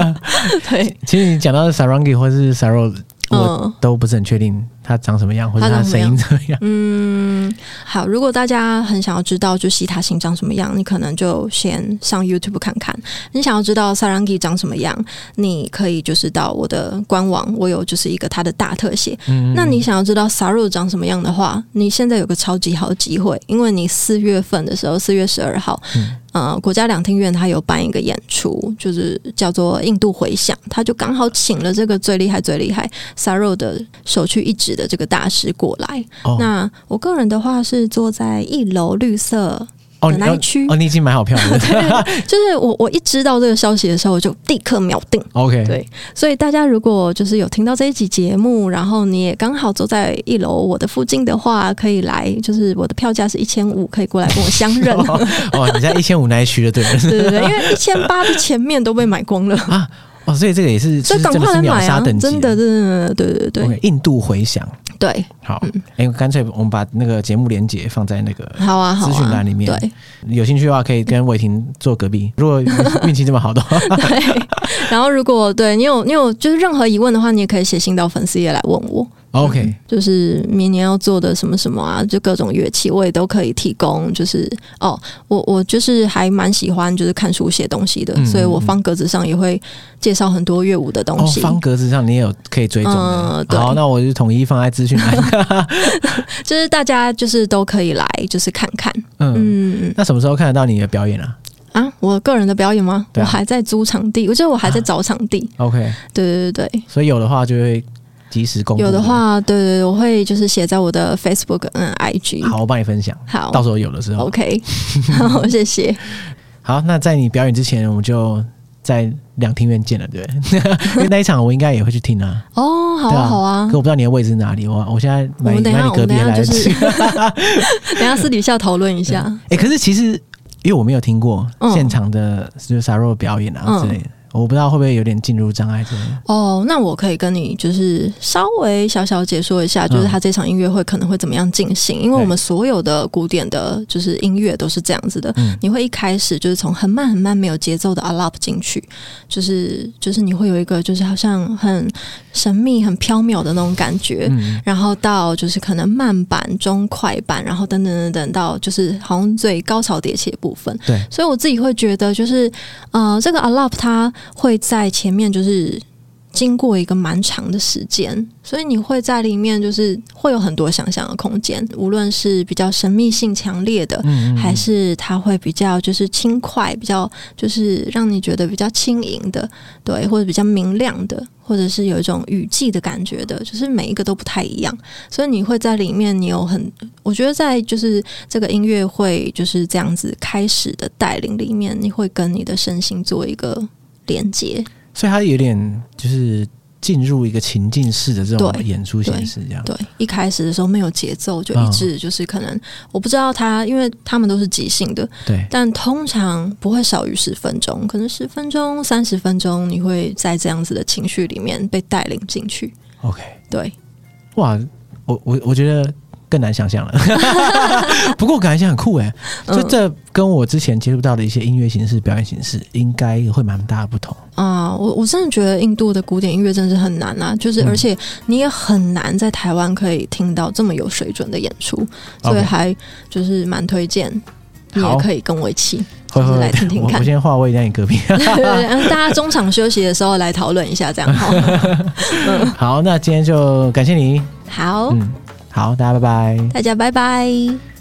[LAUGHS] 对，其实你讲到的萨朗吉或是萨柔。我都不是很确定他长什么样，或者他声音怎么样。嗯，好，如果大家很想要知道就西塔星长什么样，你可能就先上 YouTube 看看。你想要知道萨朗吉长什么样，你可以就是到我的官网，我有就是一个他的大特写。嗯，那你想要知道萨柔长什么样的话，你现在有个超级好的机会，因为你四月份的时候，四月十二号。嗯呃，国家两厅院他有办一个演出，就是叫做《印度回响》，他就刚好请了这个最厉害、最厉害 s a r o 的首屈一指的这个大师过来。哦、那我个人的话是坐在一楼绿色。哦，那一区？哦，你已经买好票了。[LAUGHS] 对，就是我，我一知道这个消息的时候，我就立刻秒定。OK，对，所以大家如果就是有听到这一集节目，然后你也刚好坐在一楼我的附近的话，可以来，就是我的票价是一千五，可以过来跟我相认。[LAUGHS] 哦，你在一千五那一区的 [LAUGHS] 对？对对对，因为一千八的前面都被买光了啊。哦，所以这个也是，所以赶快来买啊！真的，真的，对对对。Okay, 印度回响，对，好，哎、嗯，干脆我们把那个节目连接放在那个好啊资讯栏里面。对，有兴趣的话可以跟伟霆坐隔壁。如果运气这么好的话，[LAUGHS] 对。然后，如果对你有你有就是任何疑问的话，你也可以写信到粉丝页来问我。OK，、嗯、就是明年要做的什么什么啊，就各种乐器我也都可以提供。就是哦，我我就是还蛮喜欢就是看书写东西的，嗯、所以我方格子上也会介绍很多乐舞的东西。哦、方格子上你也有可以追踪的。嗯、对好，那我就统一放在资讯栏。[LAUGHS] 就是大家就是都可以来，就是看看。嗯嗯，那什么时候看得到你的表演啊？啊，我个人的表演吗？啊、我还在租场地，我觉得我还在找场地。啊、OK，对对对对，所以有的话就会。及时公布有的话，对对对，我会就是写在我的 Facebook 嗯 IG。好，我帮你分享。好，到时候有的时候。OK，[LAUGHS] 好，谢谢。好，那在你表演之前，我们就在两厅院见了，对不对？[LAUGHS] 因为那一场我应该也会去听啊。哦，好啊，好啊。可我不知道你的位置哪里，我我现在买买你隔壁来吃。[LAUGHS] 等下私底下讨论一下。哎，可是其实因为我没有听过现场的就是萨柔表演啊之类的。我不知道会不会有点进入障碍这样哦，那我可以跟你就是稍微小小解说一下，就是他这场音乐会可能会怎么样进行？嗯、因为我们所有的古典的，就是音乐都是这样子的。嗯、你会一开始就是从很慢很慢没有节奏的 Alap 进去，就是就是你会有一个就是好像很神秘、很飘渺的那种感觉，嗯、然后到就是可能慢板、中快板，然后等等等等到就是好像最高潮迭起的部分。对，所以我自己会觉得就是呃，这个 Alap 它。会在前面就是经过一个蛮长的时间，所以你会在里面就是会有很多想象的空间，无论是比较神秘性强烈的，嗯嗯，还是它会比较就是轻快，比较就是让你觉得比较轻盈的，对，或者比较明亮的，或者是有一种雨季的感觉的，就是每一个都不太一样，所以你会在里面，你有很，我觉得在就是这个音乐会就是这样子开始的带领里面，你会跟你的身心做一个连接。所以它有点就是进入一个情境式的这种演出形式，这样对。对，一开始的时候没有节奏，就一直就是可能我不知道他，因为他们都是即兴的，对。但通常不会少于十分钟，可能十分钟、三十分钟，你会在这样子的情绪里面被带领进去。OK，对。哇，我我我觉得。更难想象了，[LAUGHS] 不过我感觉很酷哎，就这跟我之前接触到的一些音乐形式、表演形式，应该会蛮大的不同啊！我我真的觉得印度的古典音乐真的是很难啊，就是而且你也很难在台湾可以听到这么有水准的演出，所以还就是蛮推荐你也可以跟我一起，就是来听听看。我先划位在你隔壁，[LAUGHS] 对大家中场休息的时候来讨论一下，这样好。[LAUGHS] 嗯，好，那今天就感谢你。好，嗯。好，大家拜拜。大家拜拜。